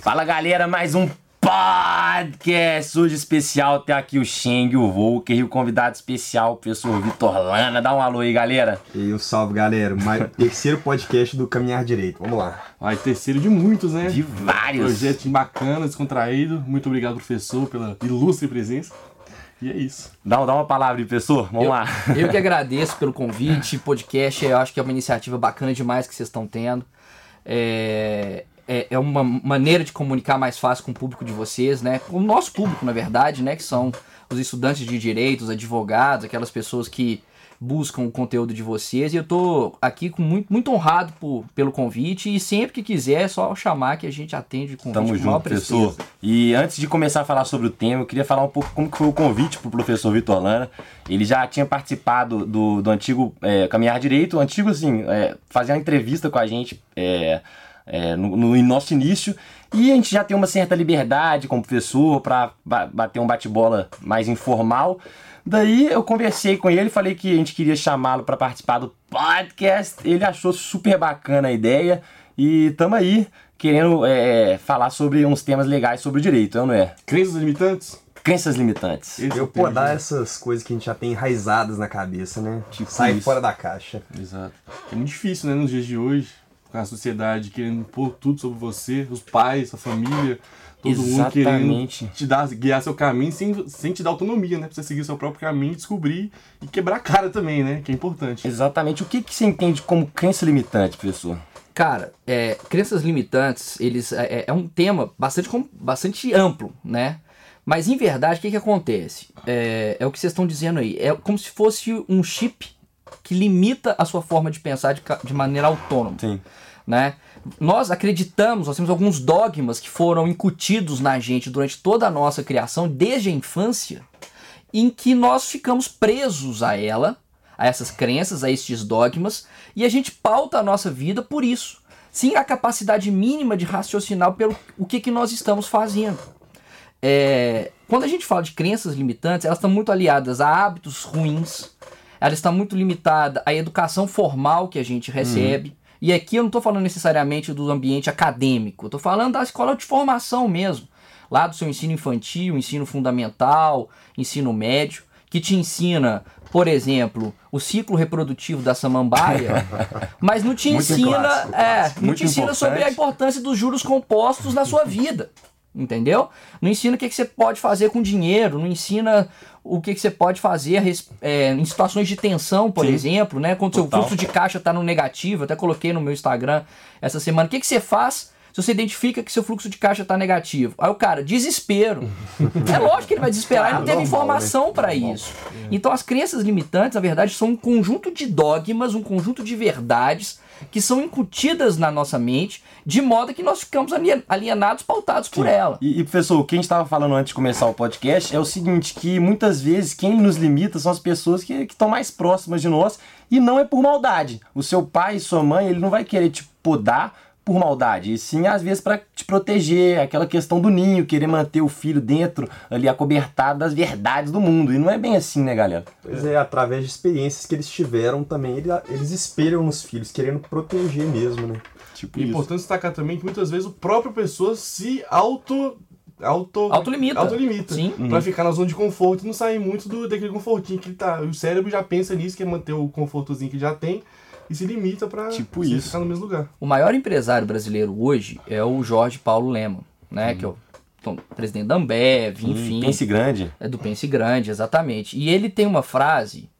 Fala galera, mais um podcast hoje especial. Tem aqui o Sheng, o Volker e o convidado especial, o professor Vitor Lana. Dá um alô aí, galera. E um salve, galera. Mais, terceiro podcast do Caminhar Direito. Vamos lá. Vai, terceiro de muitos, né? De vários. Projeto bacana, descontraído. Muito obrigado, professor, pela ilustre presença. E é isso. Dá, dá uma palavra, professor. Vamos eu, lá. Eu que agradeço pelo convite. Podcast, eu acho que é uma iniciativa bacana demais que vocês estão tendo. É, é, uma maneira de comunicar mais fácil com o público de vocês, né? Com o nosso público, na verdade, né? Que são os estudantes de direito, os advogados, aquelas pessoas que buscam o conteúdo de vocês. E eu tô aqui com muito, muito honrado por, pelo convite. E sempre que quiser, é só chamar que a gente atende com Tamo junto, professor. E antes de começar a falar sobre o tema, eu queria falar um pouco como que foi o convite pro professor Vitor Lana. Ele já tinha participado do, do antigo é, Caminhar Direito, o antigo, assim, é, fazer uma entrevista com a gente. É, é, no, no, nosso início. E a gente já tem uma certa liberdade como professor para bater um bate-bola mais informal. Daí eu conversei com ele, falei que a gente queria chamá-lo para participar do podcast. Ele achou super bacana a ideia e tamo aí querendo é, falar sobre uns temas legais sobre o direito, não é? Crenças limitantes? Crenças limitantes. Esse eu podar essas coisas que a gente já tem enraizadas na cabeça, né? Tipo Sai isso. fora da caixa. Exato. É muito difícil, né, nos dias de hoje a sociedade querendo pôr tudo sobre você, os pais, a família, todo Exatamente. mundo querendo te dar, guiar seu caminho sem, sem te dar autonomia, né? Pra você seguir seu próprio caminho, descobrir e quebrar a cara também, né? Que é importante. Exatamente. O que, que você entende como crença limitante, professor? Cara, é, crenças limitantes, eles é, é um tema bastante, bastante amplo, né? Mas em verdade, o que, que acontece? É, é o que vocês estão dizendo aí. É como se fosse um chip que limita a sua forma de pensar de, de maneira autônoma. Sim. Né? Nós acreditamos, nós temos alguns dogmas que foram incutidos na gente durante toda a nossa criação, desde a infância, em que nós ficamos presos a ela, a essas crenças, a estes dogmas, e a gente pauta a nossa vida por isso. Sim, a capacidade mínima de raciocinar pelo o que, que nós estamos fazendo. É, quando a gente fala de crenças limitantes, elas estão muito aliadas a hábitos ruins, ela está muito limitada à educação formal que a gente recebe. Uhum. E aqui eu não estou falando necessariamente do ambiente acadêmico, estou falando da escola de formação mesmo. Lá do seu ensino infantil, ensino fundamental, ensino médio, que te ensina, por exemplo, o ciclo reprodutivo da samambaia, mas não te muito ensina, clássico, é, não te ensina sobre a importância dos juros compostos na sua vida. Entendeu? Não ensina o que, que você pode fazer com dinheiro, não ensina o que, que você pode fazer é, em situações de tensão, por Sim. exemplo, né? Quando o seu fluxo de caixa está no negativo, até coloquei no meu Instagram essa semana. O que, que você faz se você identifica que seu fluxo de caixa está negativo? Aí o cara, desespero. é lógico que ele vai desesperar, ele não teve informação né? para isso. Então as crenças limitantes, na verdade, são um conjunto de dogmas, um conjunto de verdades que são incutidas na nossa mente, de modo que nós ficamos alienados, pautados Sim. por ela. E, e, professor, o que a gente estava falando antes de começar o podcast é o seguinte, que muitas vezes quem nos limita são as pessoas que estão mais próximas de nós e não é por maldade. O seu pai e sua mãe, ele não vai querer te podar por maldade, e sim às vezes para te proteger, aquela questão do ninho, querer manter o filho dentro ali acobertado das verdades do mundo. E não é bem assim, né, galera? Pois é, através de experiências que eles tiveram também, eles espelham nos filhos, querendo proteger mesmo, né? Tipo é importante destacar também que muitas vezes o próprio pessoa se auto auto autolimita, autolimita Sim. pra uhum. ficar na zona de conforto e não sair muito do, daquele confortinho que ele tá. O cérebro já pensa nisso, quer manter o confortozinho que já tem e se limita para tipo isso. ficar no mesmo lugar. O maior empresário brasileiro hoje é o Jorge Paulo Lema, né? Hum. Que é o então, presidente da Ambev, hum, enfim. Pense Grande. É do Pense Grande, exatamente. E ele tem uma frase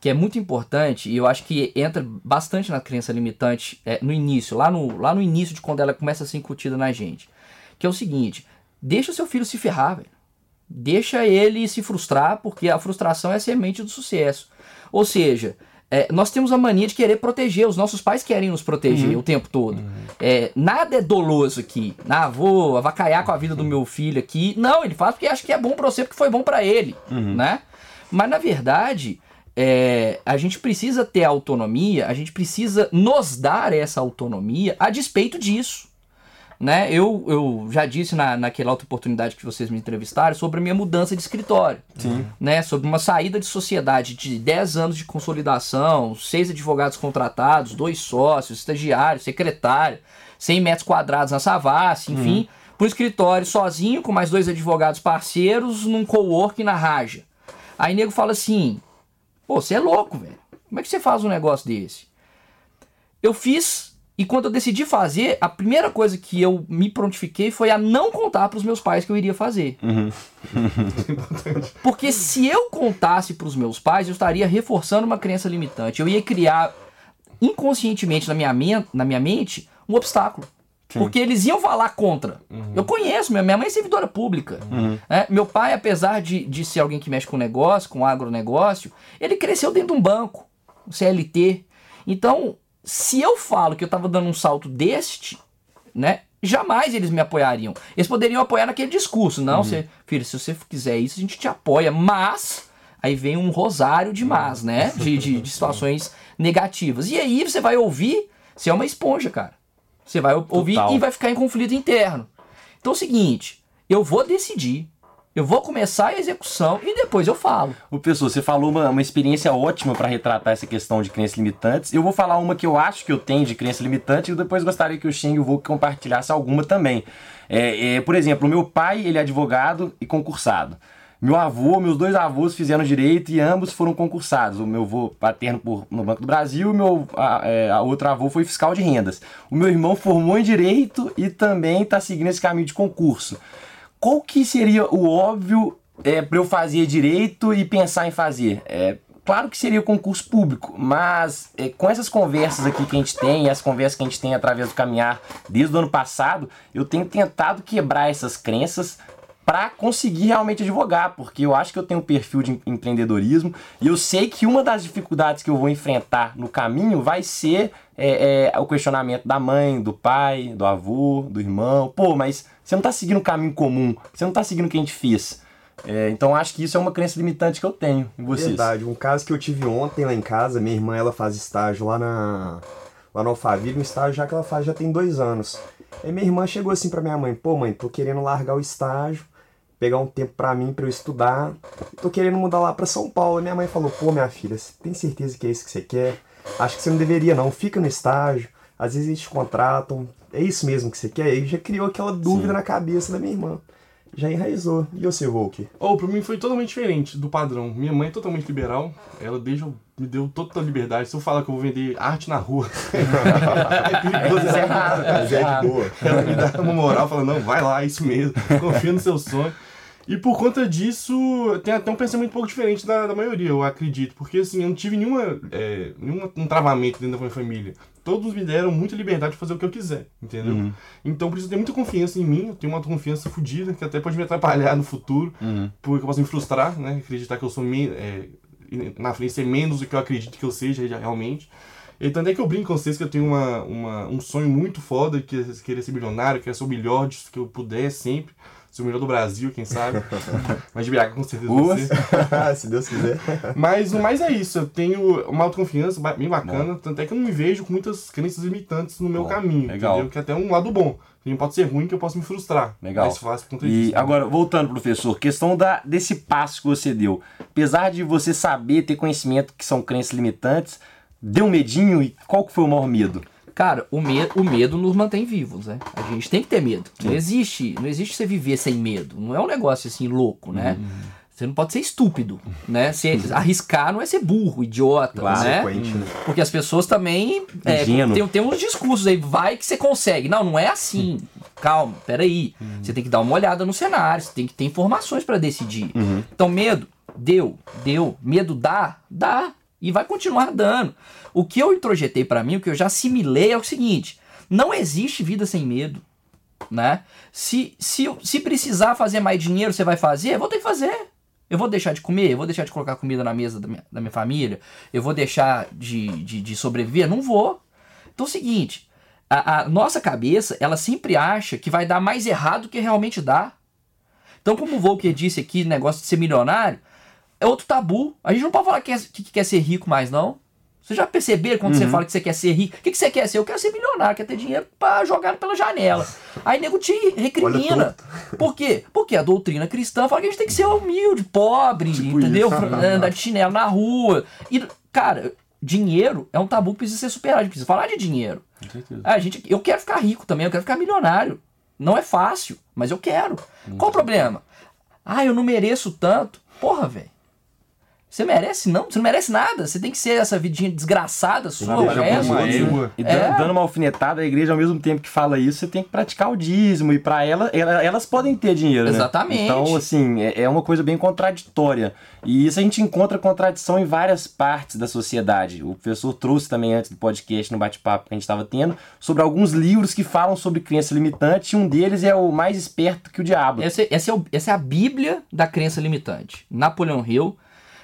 que é muito importante e eu acho que entra bastante na crença limitante é, no início, lá no, lá no início de quando ela começa a ser incutida na gente. Que é o seguinte: deixa seu filho se ferrar, velho. Deixa ele se frustrar, porque a frustração é a semente do sucesso. Ou seja, é, nós temos a mania de querer proteger, os nossos pais querem nos proteger uhum. o tempo todo. Uhum. É, nada é doloso aqui. Ah, vou avacalhar com a vida do meu filho aqui. Não, ele faz porque acha que é bom pra você, porque foi bom para ele, uhum. né? Mas na verdade, é, a gente precisa ter autonomia, a gente precisa nos dar essa autonomia a despeito disso né? Eu, eu já disse na, naquela outra oportunidade que vocês me entrevistaram sobre a minha mudança de escritório. Sim. Né? Sobre uma saída de sociedade de 10 anos de consolidação, seis advogados contratados, dois sócios, estagiário, secretário, 100 metros quadrados na Savassi, enfim. Uhum. pro escritório sozinho, com mais dois advogados parceiros, num coworking na Raja. Aí nego fala assim: pô, você é louco, velho. Como é que você faz um negócio desse? Eu fiz, e quando eu decidi fazer, a primeira coisa que eu me prontifiquei foi a não contar pros meus pais que eu iria fazer. Porque se eu contasse pros meus pais, eu estaria reforçando uma crença limitante. Eu ia criar inconscientemente na minha, men na minha mente um obstáculo. Porque eles iam falar contra. Eu conheço, minha minha mãe é servidora pública. né? Meu pai, apesar de, de ser alguém que mexe com negócio, com agronegócio, ele cresceu dentro de um banco, um CLT. Então, se eu falo que eu tava dando um salto deste, né? Jamais eles me apoiariam. Eles poderiam apoiar naquele discurso. Não, você, filho, se você quiser isso, a gente te apoia. Mas, aí vem um rosário de mas, né? De, de, de situações negativas. E aí você vai ouvir, você é uma esponja, cara. Você vai ouvir Total. e vai ficar em conflito interno. Então é o seguinte, eu vou decidir, eu vou começar a execução e depois eu falo. Ô, pessoal, você falou uma, uma experiência ótima para retratar essa questão de crenças limitantes. Eu vou falar uma que eu acho que eu tenho de crença limitante e depois gostaria que o Xing e o Volk compartilhasse alguma também. É, é, por exemplo, o meu pai, ele é advogado e concursado. Meu avô, meus dois avós fizeram direito e ambos foram concursados. O meu avô paterno por, no Banco do Brasil e meu a, é, a outro avô foi fiscal de rendas. O meu irmão formou em direito e também está seguindo esse caminho de concurso. Qual que seria o óbvio é, para eu fazer direito e pensar em fazer? É, claro que seria o concurso público, mas é, com essas conversas aqui que a gente tem, as conversas que a gente tem através do caminhar desde o ano passado, eu tenho tentado quebrar essas crenças para conseguir realmente advogar, porque eu acho que eu tenho um perfil de em- empreendedorismo e eu sei que uma das dificuldades que eu vou enfrentar no caminho vai ser é, é, o questionamento da mãe, do pai, do avô, do irmão. Pô, mas você não tá seguindo o caminho comum, você não tá seguindo o que a gente fez. É, então acho que isso é uma crença limitante que eu tenho em vocês. Verdade, um caso que eu tive ontem lá em casa, minha irmã ela faz estágio lá na lá no Alphaville, um estágio já que ela faz já tem dois anos. Aí minha irmã chegou assim pra minha mãe, pô mãe, tô querendo largar o estágio, pegar um tempo pra mim pra eu estudar, tô querendo mudar lá pra São Paulo. E minha mãe falou, pô minha filha, você tem certeza que é isso que você quer? Acho que você não deveria não, fica no estágio, às vezes eles te contratam, é isso mesmo que você quer? E já criou aquela dúvida Sim. na cabeça da minha irmã. Já enraizou. E você, Volk? Ou, pra mim foi totalmente diferente do padrão. Minha mãe é totalmente liberal, ela deixa, me deu toda a liberdade. Se eu falar que eu vou vender arte na rua, é perigoso. É errado, cara, isso é errado. boa. Ela me dá uma moral, fala, não, vai lá, é isso mesmo, confia no seu sonho. E por conta disso, tem até um pensamento um pouco diferente da, da maioria, eu acredito. Porque assim, eu não tive nenhuma, é, nenhuma um travamento dentro da minha família. Todos me deram muita liberdade de fazer o que eu quiser, entendeu? Uhum. Então preciso ter muita confiança em mim, eu tenho uma confiança fodida, que até pode me atrapalhar no futuro, Uhum. porque eu posso me frustrar, né? Acreditar que eu sou me, é, na frente ser menos do que eu acredito que eu seja realmente. E tanto é que eu brinco com vocês que eu tenho uma, uma, um sonho muito foda, que é querer ser milionário, querer ser o melhor disso que eu puder sempre. Ser o melhor do Brasil, quem sabe. Mas de Biaca com certeza você. Se Deus quiser. Mas o mais é isso, eu tenho uma autoconfiança bem bacana, tanto é que eu não me vejo com muitas crenças limitantes no meu Bom, caminho, legal. entendeu? Que é até um lado bom. Não pode ser ruim que eu posso me frustrar. Legal. Mais fácil por conta E disso. né? agora, voltando, professor, questão da, desse passo que você deu. Apesar de você saber, ter conhecimento que são crenças limitantes, deu medinho e qual que foi o maior medo? Cara, o, me o medo nos mantém vivos, né? A gente tem que ter medo. Não existe, não existe você viver sem medo. Não é um negócio assim louco, né? Uhum. Você não pode ser estúpido, né? Você arriscar não é ser burro, idiota, Claro, né? Né? Porque as pessoas também é, tem, tem uns discursos aí, vai que você consegue. Não, não é assim. Calma, peraí. Você tem que dar uma olhada no cenário, você tem que ter informações pra decidir. Então, medo, deu, deu. Medo dá, dá. E vai continuar dando. O que eu introjetei pra mim, o que eu já assimilei é o seguinte: não existe vida sem medo. Né? Se, se, se precisar fazer mais dinheiro, você vai fazer? Eu vou ter que fazer. Eu vou deixar de comer? Eu vou deixar de colocar comida na mesa da minha, da minha família? Eu vou deixar de, de, de sobreviver? Não vou. Então é o seguinte, a, a nossa cabeça, ela sempre acha que vai dar mais errado do que realmente dá. Então, como o Volker disse aqui, negócio de ser milionário, é outro tabu. A gente não pode falar que, quer- que quer ser rico mais, não. Vocês já perceberam quando você fala que você quer ser rico? O que, que você quer ser? Eu quero ser milionário, quero ter dinheiro pra jogar pela janela. Aí nego te recrimina. Por quê? Porque a doutrina cristã fala que a gente tem que ser humilde, pobre, entendeu? Andar de chinelo na rua. E, cara, dinheiro é um tabu que precisa ser superado. A gente precisa falar de dinheiro. Ah, gente, eu quero ficar rico também, eu quero ficar milionário. Não é fácil, mas eu quero. Qual o problema? Ah, eu não mereço tanto. Porra, velho. Você merece não? Você não merece nada. Você tem que ser essa vidinha desgraçada sua, deixar o resto. pra Igreja outros, né? E É. dando, uma alfinetada, a igreja, ao mesmo tempo que fala isso, você tem que praticar o dízimo. E pra ela, ela- elas podem ter dinheiro, né? Exatamente. Então, assim, é, é uma coisa bem contraditória. E isso a gente encontra contradição em várias partes da sociedade. O professor trouxe também antes do podcast, no bate-papo que a gente estava tendo, sobre alguns livros que falam sobre crença limitante. E um deles é o Mais Esperto que o Diabo. Essa, essa é o- essa é a Bíblia da crença limitante. Napoleão Hill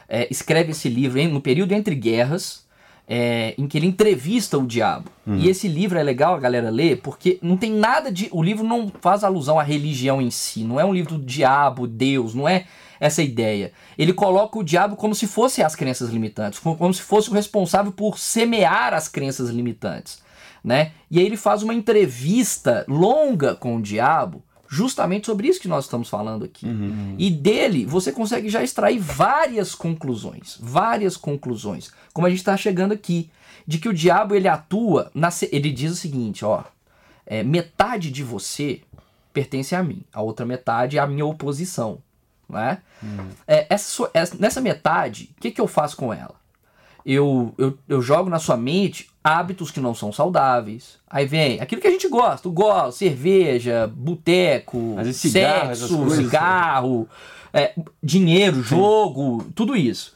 é, escreve esse livro em- no período entre guerras, é, em que ele entrevista o diabo. E esse livro é legal a galera ler, porque não tem nada de. O livro não faz alusão à religião em si. Não é um livro do diabo, Deus, não é essa ideia. Ele coloca o diabo como se fosse as crenças limitantes, como, como se fosse o responsável por semear as crenças limitantes. Né? E aí ele faz uma entrevista longa com o diabo, justamente sobre isso que nós estamos falando aqui. E dele você consegue já extrair várias conclusões, várias conclusões, como a gente está chegando aqui, de que o diabo ele atua, na, ele diz o seguinte, ó, é, metade de você pertence a mim, a outra metade é a minha oposição, né? É, essa essa- nessa metade, o que, que eu faço com ela? eu, eu, eu jogo na sua mente hábitos que não são saudáveis. Aí vem aquilo que a gente gosta, o gol, cerveja, boteco, cigarro, sexo, coisas. cigarro, é, dinheiro, jogo, tudo isso.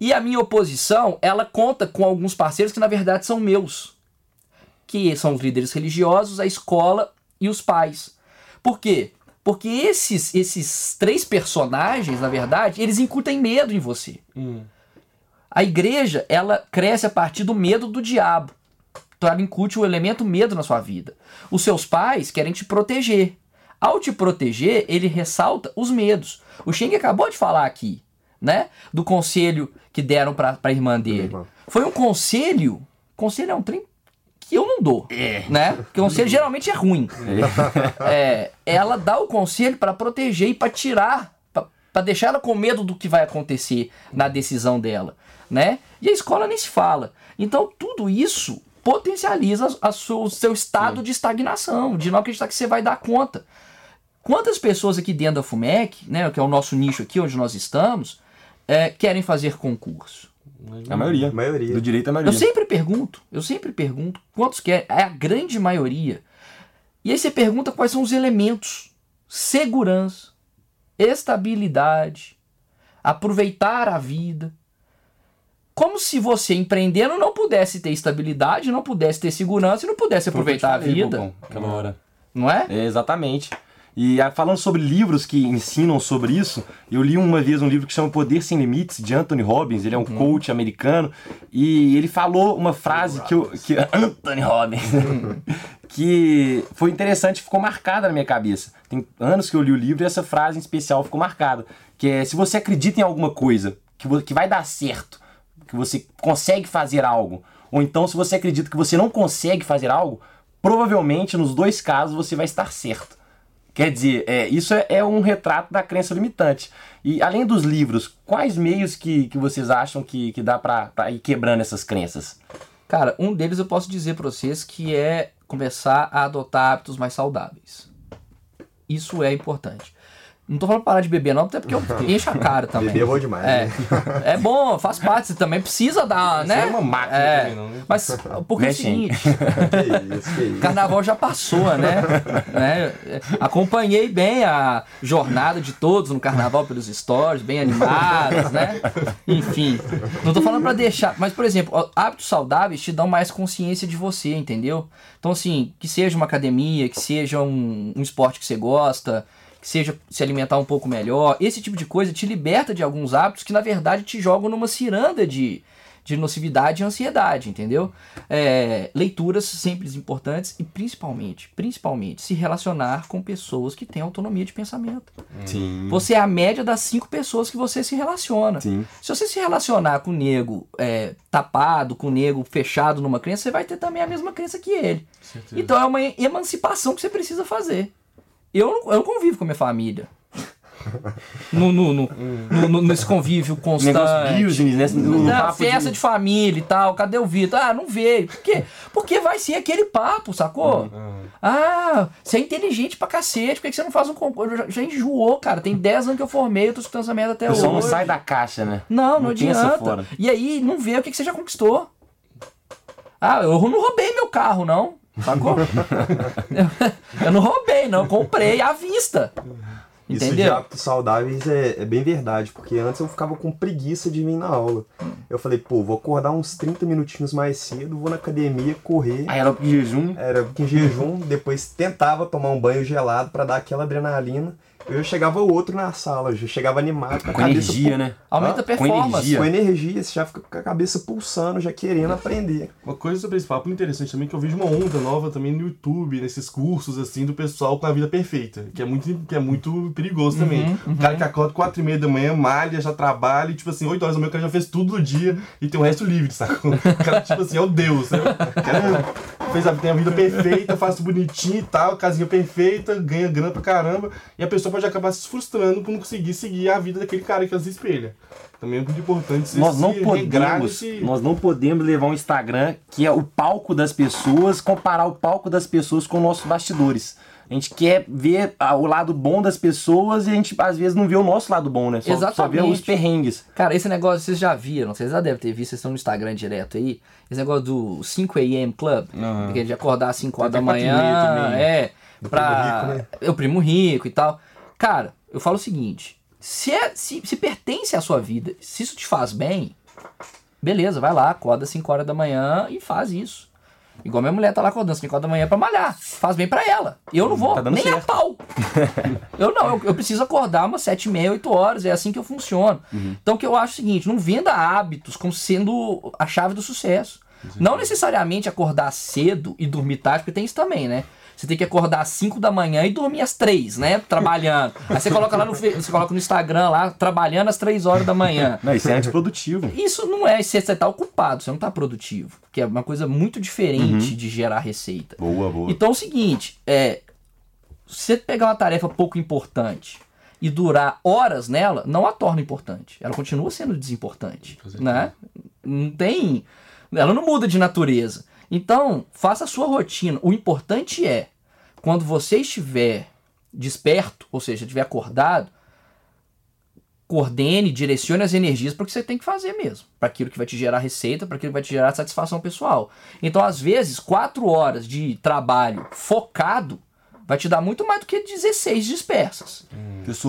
E a minha oposição, ela conta com alguns parceiros que na verdade são meus, que são os líderes religiosos, a escola e os pais. Por quê? Porque esses, esses três personagens, na verdade, eles incutem medo em você. Hum. A igreja, ela cresce a partir do medo do diabo. Então ela incute o elemento medo na sua vida. Os seus pais querem te proteger. Ao te proteger, ele ressalta os medos. O Sheng acabou de falar aqui, né? Do conselho que deram pra, pra irmã dele. Foi um conselho. Conselho é um trem que eu não dou, né? Porque o conselho geralmente é ruim. É, ela dá o conselho para proteger e para tirar, para deixar ela com medo do que vai acontecer na decisão dela, né? E a escola nem se fala. Então tudo isso potencializa a sua- o seu estado de estagnação, de não acreditar que você vai dar conta. Quantas pessoas aqui dentro da FUMEC, né, que é o nosso nicho aqui onde nós estamos, é, querem fazer concurso? A maioria. A maioria. Do direito, a Eu maioria. sempre pergunto, eu sempre pergunto quantos querem. É a grande maioria. E aí você pergunta quais são os elementos: segurança, estabilidade, aproveitar a vida. Como se você empreendendo não pudesse ter estabilidade, não pudesse ter segurança e não pudesse aproveitar a falei, vida, Bocão, Aquela hora. não é? É, exatamente. E ah, falando sobre livros que ensinam sobre isso, eu li uma vez um livro que chama Poder Sem Limites, de Anthony Robbins, ele é um coach americano, e ele falou uma frase que eu. Que, Anthony Robbins! que foi interessante, ficou marcada na minha cabeça. Tem anos que eu li o livro e essa frase em especial ficou marcada. Que é: se você acredita em alguma coisa que, que vai dar certo, que você consegue fazer algo, ou então se você acredita que você não consegue fazer algo, provavelmente nos dois casos você vai estar certo. Quer dizer, é, isso é, é um retrato da crença limitante. E além dos livros, quais meios que, que vocês acham que, que dá pra ir quebrando essas crenças? Cara, um deles eu posso dizer pra vocês que é começar a adotar hábitos mais saudáveis. Isso é importante. Não tô falando parar de beber, não, até porque eu encho a cara também. Beber é bom demais, É, né? é bom, faz parte, você também precisa dar, né? é uma máquina É, também, não, né? Mas porque é o seguinte, que isso, que isso. carnaval já passou, né? né? Acompanhei bem a jornada de todos no carnaval pelos stories, bem animados, né? Enfim, não tô falando pra deixar, mas por exemplo, hábitos saudáveis te dão mais consciência de você, entendeu? Então assim, que seja uma academia, que seja um, um esporte que você gosta, seja se alimentar um pouco melhor, esse tipo de coisa te liberta de alguns hábitos que na verdade te jogam numa ciranda de, de nocividade e ansiedade, entendeu? É, leituras sempre importantes e principalmente, principalmente, se relacionar com pessoas que têm autonomia de pensamento. Sim. Você é a média das cinco pessoas que você se relaciona. Sim. Se você se relacionar com o nego é, tapado, com o nego fechado numa crença, você vai ter também a mesma crença que ele. Certeza. Então é uma emancipação que você precisa fazer. Eu não, eu não convivo com a minha família. No, no, no, no- nesse convívio constante. business, né? No Não, papo festa de... família e tal, cadê o Vitor? Ah, não veio. Por quê? Porque vai ser aquele papo, sacou? Ah, você é inteligente pra cacete, por que que você não faz um concurso? Já, já enjoou, cara. Tem 10 anos que eu formei, eu tô escutando essa merda até O pessoal não hoje. sai da caixa, né? Não, não, pensa adianta. E aí, não vê o que, que você já conquistou. Ah, eu não roubei meu carro, não. Sacou? eu não roubei, não. Eu comprei à vista. Isso de Entendeu? hábitos saudáveis é, é bem verdade, porque antes eu ficava com preguiça de vir na aula. Eu falei, pô, vou acordar uns 30 minutinhos mais cedo, vou na academia correr. Aí era pro jejum. Era em jejum, depois tentava tomar um banho gelado pra dar aquela adrenalina. Eu já chegava outro na sala, já chegava animado, com a Com cabeça energia, pu- né? Aumenta a Com performance. energia. Com energia, você já fica com a cabeça pulsando, já querendo aprender. Uma coisa sobre esse papo interessante também, que eu vejo uma onda nova também no YouTube, nesses cursos, assim, do pessoal com a vida perfeita. Que é muito, que é muito perigoso também. O cara que acorda 4 e meia da manhã, malha, já trabalha, e tipo assim, 8 horas da manhã o cara já fez tudo no dia e tem o resto livre, sacou? O cara, tipo assim, é o Deus, né? O cara fez a, tem a vida perfeita, faz bonitinho e tal, casinha perfeita, ganha grana pra caramba, e a pessoa pode acabar se frustrando por não conseguir seguir a vida daquele cara que ela se espelha. Também é muito importante você Nós não se podemos, nesse- nós não podemos levar um Instagram que é o palco das pessoas, comparar o palco das pessoas com nossos bastidores. A gente quer ver ah, o lado bom das pessoas e a gente às vezes não vê o nosso lado bom, né? Só, só vê Exatamente. os perrengues. Cara, esse negócio vocês já viram, vocês já devem ter visto, vocês estão no Instagram direto aí. Esse negócio do 5 AM Club, é de acordar às 5 horas da manhã, é, Do pra... primo rico, É o primo rico e tal. Cara, eu falo o seguinte, se, é, se, se pertence à sua vida, se isso te faz bem, beleza, vai lá, acorda às 5 horas da manhã e faz isso. Igual minha mulher tá lá acordando às 5 horas da manhã pra malhar. Faz bem pra ela. Eu não vou, Tá nem a certo. pau. eu não, eu, eu preciso acordar umas 7 e meia, 8 horas. É assim que eu funciono. Então o que eu acho é o seguinte: não venda hábitos como sendo a chave do sucesso. Não necessariamente acordar cedo e dormir tarde, porque tem isso também, né? Você tem que acordar às 5 da manhã e dormir às 3, né? Trabalhando. Aí você coloca lá no, você coloca no Instagram lá, trabalhando às 3 horas da manhã. Não, isso é antiprodutivo. Isso não é se você tá ocupado, você não tá produtivo. Que é uma coisa muito diferente de gerar receita. Boa, boa. Então é o seguinte, é, se você pegar uma tarefa pouco importante e durar horas nela, não a torna importante. Ela continua sendo desimportante, né? Não tem, ela não muda de natureza. Então, faça a sua rotina. O importante é quando você estiver desperto, ou seja, estiver acordado, coordene, direcione as energias para o que você tem que fazer mesmo. Para aquilo que vai te gerar receita, para aquilo que vai te gerar satisfação pessoal. Então, às vezes, quatro horas de trabalho focado vai te dar muito mais do que 16 dispersas. Pessoal,